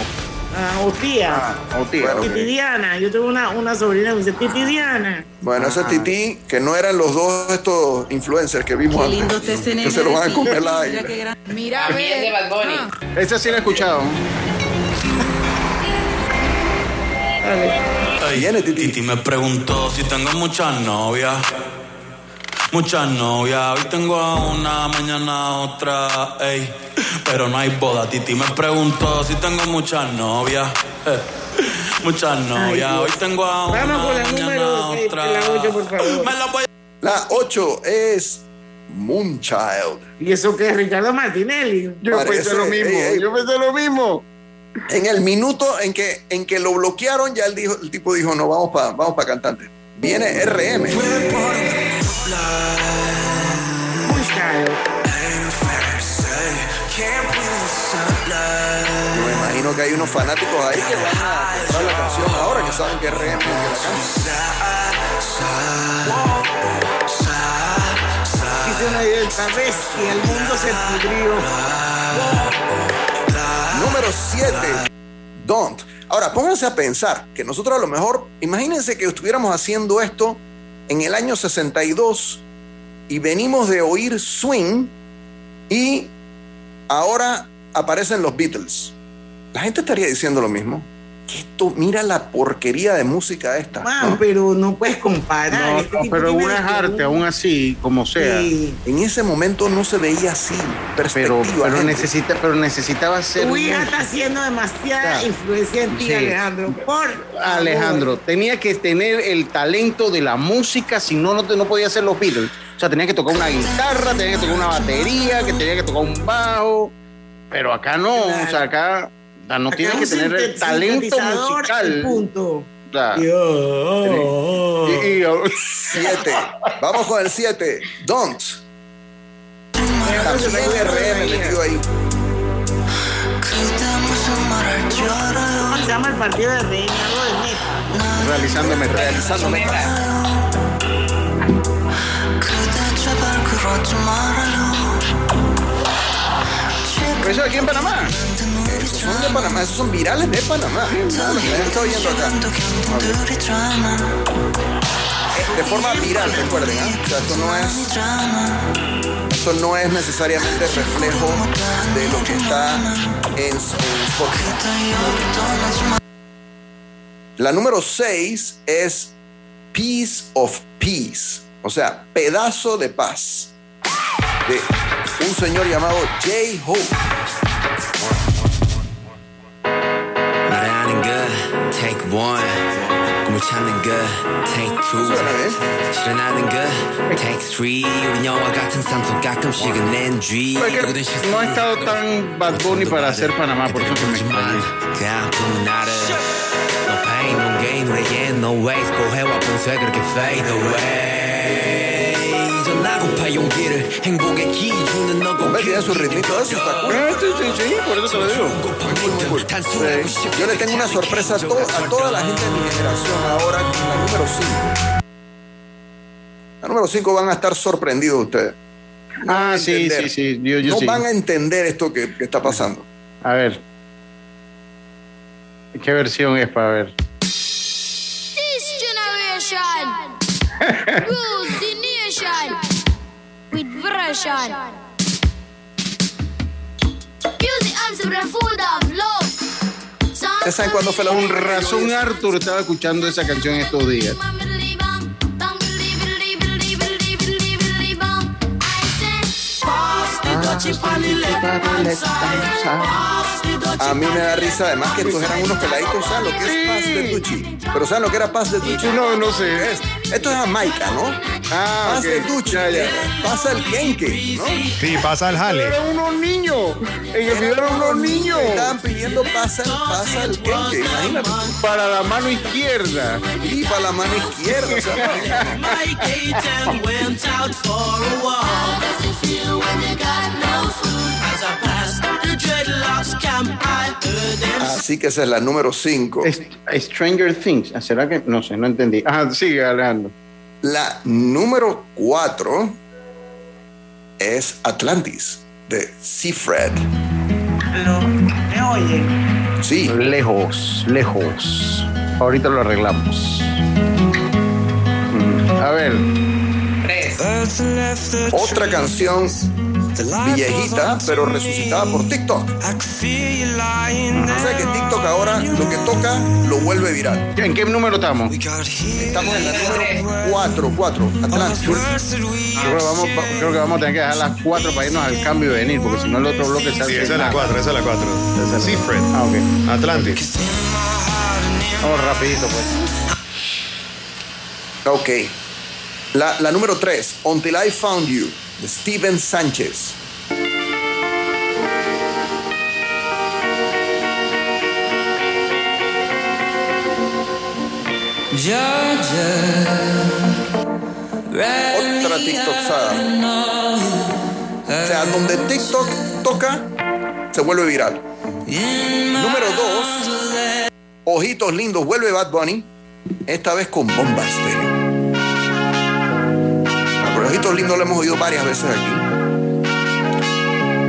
Ah, o tía. Ah, o tía. Bueno. Titi Diana. Yo tengo una, una sobrina que dice Titi Diana. Bueno, ese Tití, que no eran los dos estos influencers que vimos Qué lindo antes, ese que se lo van a comer la Mira qué gran- Mira, de ve. Bad Bunny. Ah. Ese sí lo he escuchado. Viene, Titi. Titi me preguntó si tengo muchas novias. Muchas novias, hoy tengo a una, mañana a otra, ey. Pero no hay boda. Titi me preguntó si tengo muchas novias. eh. (laughs) Muchas novias, hoy tengo a una, Vamos con la número a otra. la ocho, por favor. Me la voy a La 8 es Moonchild. ¿Y eso qué es Ricardo Martinelli? Yo Parece- pensé lo mismo. ey, ey. Yo pensé lo mismo. En el minuto en que, en que lo bloquearon, ya el, dijo, el tipo dijo, no, vamos para vamos pa cantante. Viene RM. Imagino que hay unos fanáticos ahí que van a comprar la canción ahora, que saben que es RM que la canta. Dice una esta vez y el mundo se pudrió. Número 7, Don't. Ahora, pónganse a pensar que nosotros a lo mejor, imagínense que estuviéramos haciendo esto en el año 62 y venimos de oír swing y ahora aparecen los Beatles. La gente estaría diciendo lo mismo. Que esto, mira la porquería de música esta. Man, ¿no? pero no puedes comparar. No, Este no, pero una es arte, aún así, como sea. Sí. En ese momento no se veía así. Pero, pero, necesita, pero necesitaba ser. Tu hija está haciendo demasiada Ya. influencia en ti, Sí. Alejandro. Por Alejandro, tenía que tener el talento de la música, si no, no, te- no podía hacer los Beatles. O sea, tenía que tocar una guitarra, tenía que tocar una batería, que tenía que tocar un bajo. Pero acá no, o sea, acá no un que tener el talento musical. punto. O sea, Yo. y- y- 7. Vamos con el 7. Don't. También RM metido ahí. ¿Cómo se llama el partido de Reina? Algo de meta. realizándome, realizándome. Eso aquí en Panamá. Esos son de Panamá, esos son virales de Panamá. Está oyendo acá. De forma viral, recuerden, ¿ah? O sea, esto no es. Esto no es necesariamente reflejo de lo que está en, en Spotify. La número 6 es Piece of Peace, o sea, pedazo de paz, de un señor llamado J. Hope. 노래하는 good, take one. 꿈을 찾는 good, take two. 실현하는 good, take three. 우린 영화 같은 삶 속 가끔씩은 NG. 누구든 No ha estado tan Bad Bunny para hacer Panamá, por eso que me extrañé. 그 아픔은 나를 No pain, no gain, 노래엔 no waste 고해와 본새 그렇게 fade away 전하고 고파 용기를 행복의 기준은 너고 Hombre, tiene su ritmito, eso está cool. Sí, sí, sí, por eso te lo digo. Sí. Yo le tengo una sorpresa a, to- a toda la gente de mi generación ahora con la número 5. La número 5 van a estar sorprendidos ustedes. No van Ah, a sí, entender. sí, sí. Yo, yo no sí. van a entender esto que, que está pasando. A ver. ¿Qué versión es para ver? This generation (laughs) rules the nation love. ¿Ustedes saben cuándo fue la yo razón? Arthur estaba escuchando esa canción estos días. A mí me da risa además que estos eran unos peladitos, ¿saben lo que es paz de Tucci? Pero ¿saben lo que era paz de Tucci? No, no sé. Es- esto es Jamaica, ¿no? Ah, Paz ok. de Tucci. Ya, ya. Pasa el kenke, ¿no? Sí, pasa el jale. Eran unos niños. En el video eran unos niños. Estaban pidiendo pasa, pasa el kenke, imagínate. Para la mano izquierda. Y para la mano izquierda. o sea, went out for a walk. Camp, I heard them Así que esa es la número 5. Es- Stranger Things. Ah, ¿Será que? No sé, no entendí. Ah, sigue, Alejandro. La número 4 es Atlantis, de Seafred. ¿Me oyen? Sí. Lejos, lejos. Ahorita lo arreglamos. Mm, A ver. Otra canción viejita, pero resucitada por TikTok. O sea que TikTok ahora lo que toca lo vuelve viral. ¿En qué número estamos? Estamos en la número 4, 4, Atlantis. Creo que, vamos, creo que vamos a tener que dejar las 4 para irnos al cambio y venir, porque si no el otro bloque se Sí, hace esa es la nada. 4, esa es la 4. Seafred. Ah, ok. Atlantis. Vamos rapidito, pues. Ok. La, la número 3, Until I Found You, de Steven Sánchez. Otra TikToksada. O sea, donde TikTok toca, se vuelve viral. Número 2, Ojitos Lindos, vuelve Bad Bunny, esta vez con bombas. Pero Ojitos Lindos lo hemos oído varias veces aquí.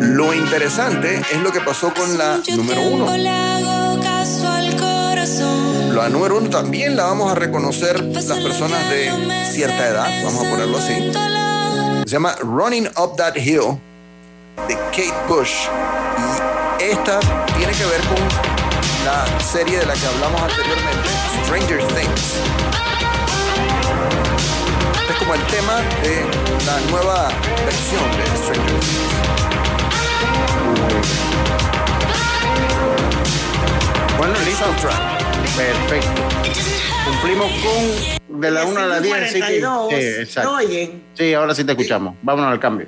Lo interesante es lo que pasó con la número 1. La número uno también la vamos a reconocer las personas de cierta edad, vamos a ponerlo así. Se llama Running Up That Hill de Kate Bush. Y esta tiene que ver con la serie de la que hablamos anteriormente, Stranger Things. Como el tema de la nueva versión de Stranger Things. Bueno, listo. Soundtrack. Perfecto. Cumplimos con de la 1 a la 10, así que. 42. Sí, exacto. Sí, ahora sí te escuchamos. Vámonos al cambio.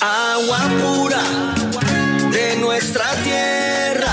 Agua pura de nuestra tierra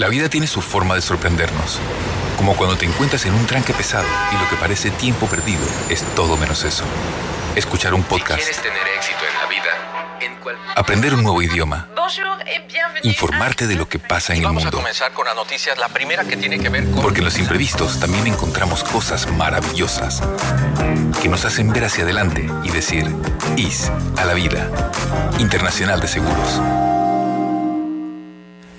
La vida tiene su forma de sorprendernos. Como cuando te encuentras en un tranque pesado y lo que parece tiempo perdido es todo menos eso. Escuchar un podcast. tener éxito en la vida, en cual... Aprender un nuevo idioma. Informarte de lo que pasa en el Vamos a mundo. comenzar con las noticias. La primera que tiene que ver con... Porque en los imprevistos también encontramos cosas maravillosas que nos hacen ver hacia adelante y decir IS a la vida. Internacional de Seguros.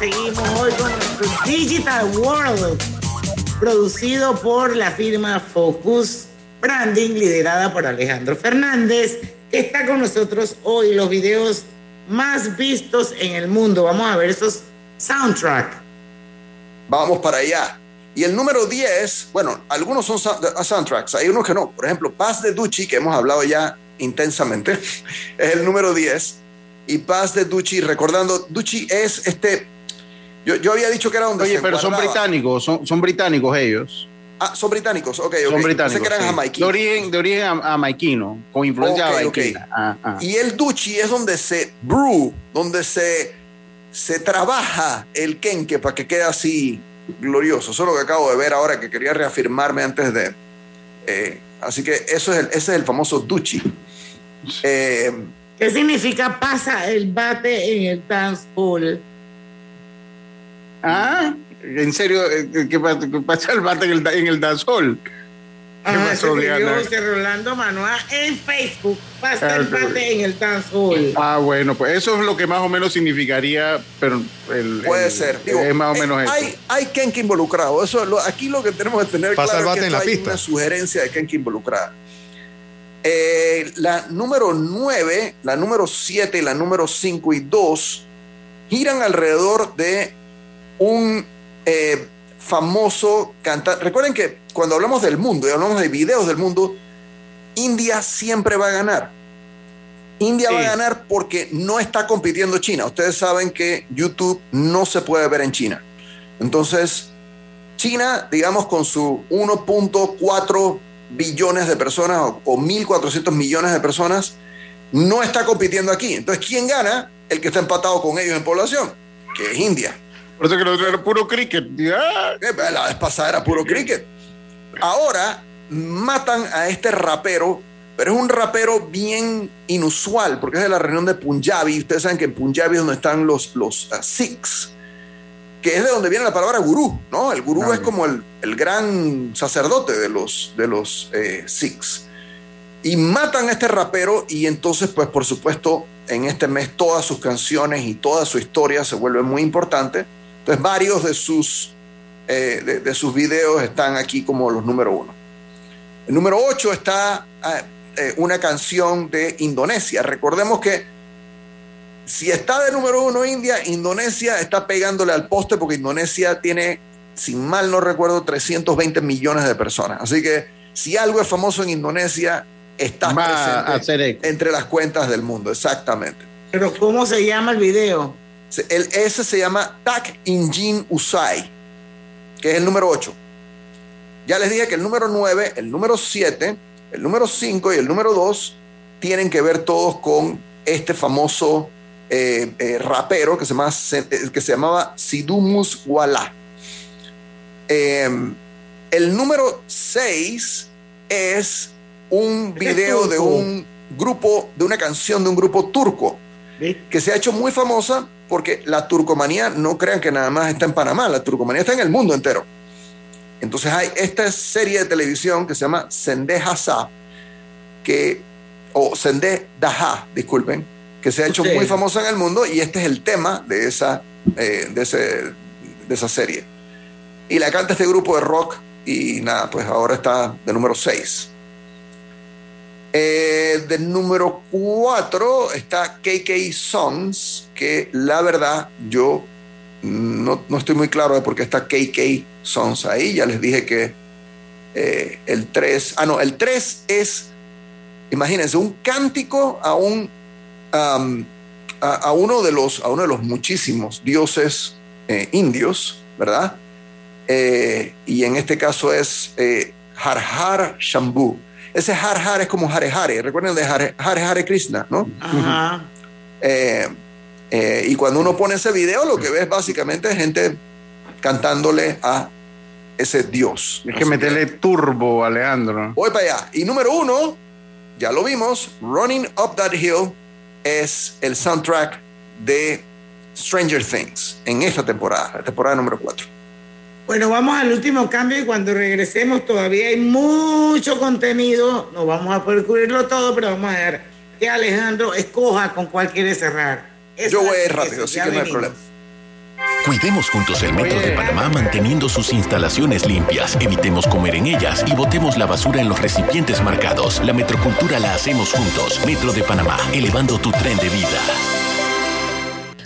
Seguimos, hoy con nuestro Digital World, producido por la firma Focus Branding, liderada por Alejandro Fernández, que está con nosotros hoy. Los videos más vistos en el mundo. Vamos a ver esos soundtracks. Vamos para allá. Y el número 10, bueno, algunos son sound- soundtracks, hay unos que no. Por ejemplo, Paz de Ducci, que hemos hablado ya intensamente, (laughs) es el número 10. Y Paz de Ducci, recordando, Ducci es este. Yo, yo había dicho que era donde Oye, se pero son británicos, son, son británicos ellos. Ah, son británicos, ok, ok. Son Pensé británicos. que eran sí. jamaiquinos. De origen, de origen am- jamaiquino, con influencia Ok, ok. jamaiquina. Ah, ah. Y el Ducci es donde se brew, donde se, se trabaja el kenke para que quede así glorioso. Eso es lo que acabo de ver ahora, que quería reafirmarme antes de... eh, así que eso es el, ese es el famoso Ducci. (laughs) Eh, ¿Qué significa pasa el bate en el dance hall? Ah, en serio, eh, ¿qué pasa, qué pasa el bate en el, en el dancehall? ¿Qué Ah, pasó, Diana? José Rolando Manoa en Facebook. Pasa Ah, el bate en el dance hall. Ah, bueno, pues eso es lo que más o menos significaría, pero el, puede el- ser. Digo, es más o eh, menos eso. hay, hay kenke involucrado. Eso es lo- aquí lo que tenemos que tener Pasa el claro es bate que en la hay pista. una sugerencia de kenke involucrada. Eh, la número 9, la número 7, la número 5 y 2 giran alrededor de un eh, famoso cantante. Recuerden que cuando hablamos del mundo y hablamos de videos del mundo, India siempre va a ganar. India va a ganar porque no está compitiendo China. Ustedes saben que YouTube no se puede ver en China. Entonces, China, digamos, con su 1.4 billones de personas o, o 1.400 millones de personas, no está compitiendo aquí. Entonces, ¿quién gana? El que está empatado con ellos en población, que es India. Por eso que lo otro era puro cricket. Ah. Eh, La vez pasada era puro cricket. Ahora matan a este rapero, pero es un rapero bien inusual, porque es de la región de Punjabi. Ustedes saben que en Punjabi es donde están los, los ah, Sikhs, que es de donde viene la palabra gurú, ¿no? El gurú es como el, el gran sacerdote de los, de los eh, Sikhs. Y matan a este rapero y entonces, pues por supuesto, en este mes todas sus canciones y toda su historia se vuelve muy importante. Entonces varios de sus, eh, de, de sus videos están aquí como los número uno. El número 8 está ah, eh, una canción de Indonesia. Recordemos que si está de número uno India, Indonesia está pegándole al poste porque Indonesia tiene, sin mal no recuerdo, 320 millones de personas. Así que si algo es famoso en Indonesia, está presente entre las cuentas del mundo, exactamente. Pero ¿cómo se llama el video? El, ese se llama Tak Injin Usai, que es el número 8. Ya les dije que el número 9, el número 7, el número 5 y el número 2 tienen que ver todos con este famoso eh, eh, rapero que se, llama, eh, que se llamaba Sidumus Wala. Eh, el número 6 es un video de un grupo, de una canción de un grupo turco que se ha hecho muy famosa porque la turcomanía, no crean que nada más está en Panamá, la turcomanía está en el mundo entero. Entonces hay esta serie de televisión que se llama Sende Hasa, que, o Sende Daha, disculpen, que se ha hecho Sí. muy famosa en el mundo y este es el tema de esa, eh, de, ese- de esa serie. Y la canta este grupo de rock y nada, pues ahora está de número 6. Eh, de número 4 está KK Songs, que la verdad yo no, no estoy muy claro de por qué está KK Songs ahí. Ya les dije que eh, el 3, ah no, el 3 es, imagínense, un cántico a un, a, uno de los, a uno de los muchísimos dioses eh, indios, ¿verdad? Eh, y en este caso es eh, Har Har Shambhu. Ese Har Har es como Hare Hare. Recuerden de Hare Hare, Hare Krishna, ¿no? Ajá. Eh, eh, y cuando uno pone ese video, lo que ves básicamente es gente cantándole a ese Dios. Hay que meterle turbo, Alejandro. Voy para allá. Y número uno, ya lo vimos, Running Up That Hill es el soundtrack de Stranger Things en esta temporada, la temporada número 4. Bueno, vamos al último cambio y cuando regresemos todavía hay mucho contenido. No vamos a poder cubrirlo todo, pero vamos a ver que Alejandro escoja con cuál quiere cerrar. Esa Yo voy a ir rápido, así que no hay problema. Cuidemos juntos el Metro de Panamá manteniendo sus instalaciones limpias. Evitemos comer en ellas y botemos la basura en los recipientes marcados. La metrocultura la hacemos juntos. Metro de Panamá, elevando tu tren de vida.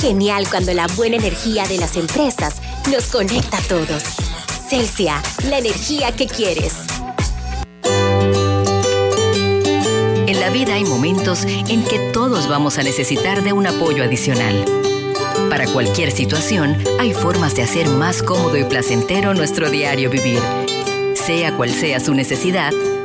Genial cuando la buena energía de las empresas nos conecta a todos. Celsia, la energía que quieres. En la vida hay momentos en que todos vamos a necesitar de un apoyo adicional. Para cualquier situación, hay formas de hacer más cómodo y placentero nuestro diario vivir. Sea cual sea su necesidad,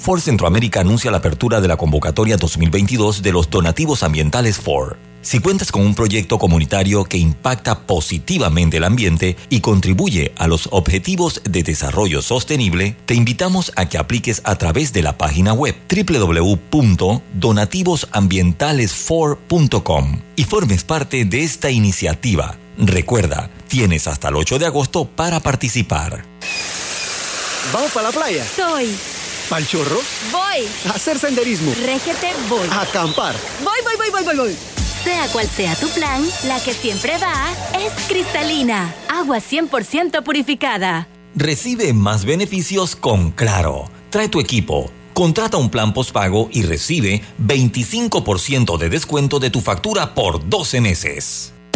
Ford Centroamérica anuncia la apertura de la convocatoria 2022 de los donativos ambientales Ford. Si cuentas con un proyecto comunitario que impacta positivamente el ambiente y contribuye a los objetivos de desarrollo sostenible, te invitamos a que apliques a través de la página web www.donativosambientalesfor.com y formes parte de esta iniciativa. Recuerda, tienes hasta el 8 de agosto para participar. ¿Vamos para la playa? Soy. ¿Pal chorro? Voy. A hacer senderismo. Régete, voy. A acampar. Voy, voy, voy, voy, voy, voy. Sea cual sea tu plan, la que siempre va es cristalina. Agua 100% purificada. Recibe más beneficios con Claro. Trae tu equipo. Contrata un plan postpago y recibe 25% de descuento de tu factura por 12 meses.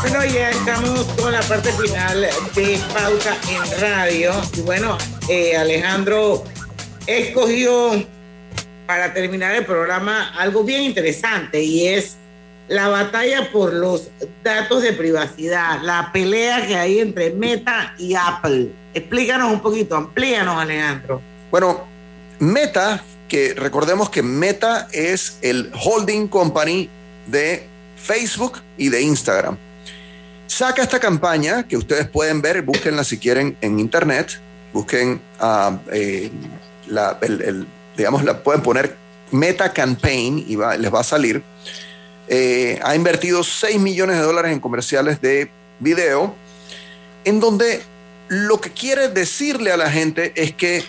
Bueno, ya estamos con la parte final de Pauta en Radio. Y bueno, eh, Alejandro escogió para terminar el programa algo bien interesante y es la batalla por los datos de privacidad, la pelea que hay entre Meta y Apple. Explícanos un poquito, amplíanos, Alejandro. Bueno, Meta, que recordemos que Meta es el holding company de Facebook y de Instagram. Saca esta campaña que ustedes pueden ver, búsquenla si quieren en internet, busquen, ah, eh, digamos, la pueden poner Meta Campaign y les va a salir. Eh, ha invertido 6 millones de dólares en comerciales de video, en donde lo que quiere decirle a la gente es que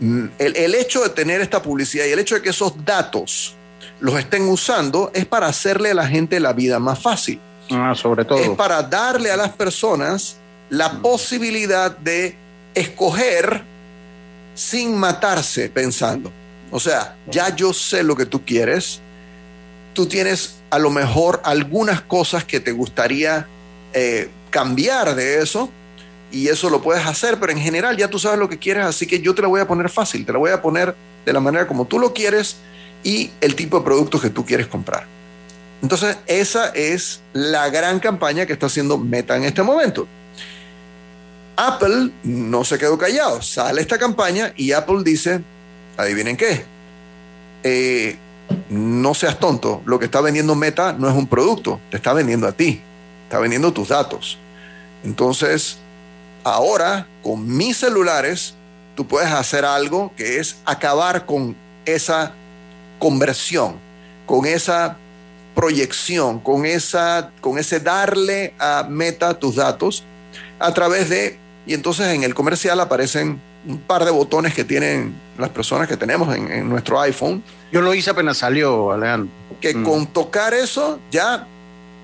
el, el hecho de tener esta publicidad y el hecho de que esos datos los estén usando es para hacerle a la gente la vida más fácil. Ah, sobre todo. Es para darle a las personas la posibilidad de escoger sin matarse pensando. O sea, ya yo sé lo que tú quieres. Tú tienes a lo mejor algunas cosas que te gustaría eh, cambiar de eso y eso lo puedes hacer, pero en general ya tú sabes lo que quieres, así que yo te la voy a poner fácil, te la voy a poner de la manera como tú lo quieres y el tipo de productos que tú quieres comprar. Entonces, esa es la gran campaña que está haciendo Meta en este momento. Apple no se quedó callado, sale esta campaña y Apple dice, adivinen qué, Eh, no seas tonto, lo que está vendiendo Meta no es un producto, te está vendiendo a ti, está vendiendo tus datos. Entonces, ahora con mis celulares, tú puedes hacer algo que es acabar con esa conversión, con esa proyección, con, esa, con ese darle a Meta tus datos a través de, y entonces en el comercial aparecen un par de botones que tienen las personas que tenemos en, en nuestro iPhone. Yo lo hice apenas salió, Alejandro. Que con tocar eso ya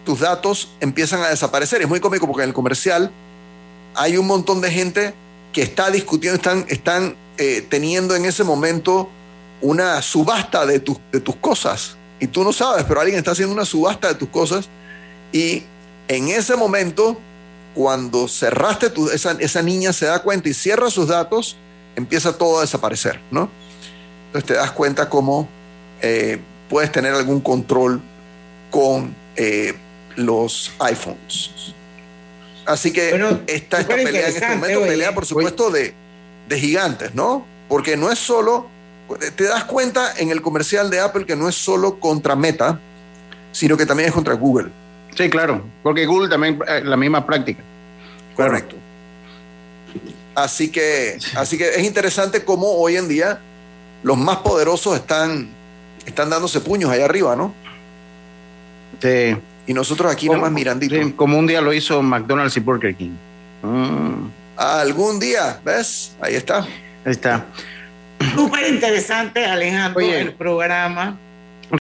tus datos empiezan a desaparecer. Es muy cómico porque en el comercial hay un montón de gente que está discutiendo, están, están eh, teniendo en ese momento una subasta de, tus de tus cosas. Y tú no sabes, pero alguien está haciendo una subasta de tus cosas y En ese momento, cuando cerraste tu, esa, esa niña se da cuenta y cierra sus datos, empieza todo a desaparecer, ¿no? Entonces te das cuenta cómo eh, puedes tener algún control con eh, los iPhones. Así que está esta súper pelea en este momento, oye. pelea por supuesto de, de gigantes, ¿no? Porque no es solo, te das cuenta en el comercial de Apple que no es solo contra Meta, sino que también es contra Google. Sí, claro, porque Google también eh, la misma práctica. Correcto. Así que, así que es interesante cómo hoy en día los más poderosos están, están dándose puños allá arriba, ¿no? Sí. Y nosotros aquí nada más mirandito. Sí, como un día lo hizo McDonald's y Burger King. Mm, Algún día, ¿ves? Ahí está. ahí está. Súper interesante, Alejandro, el programa.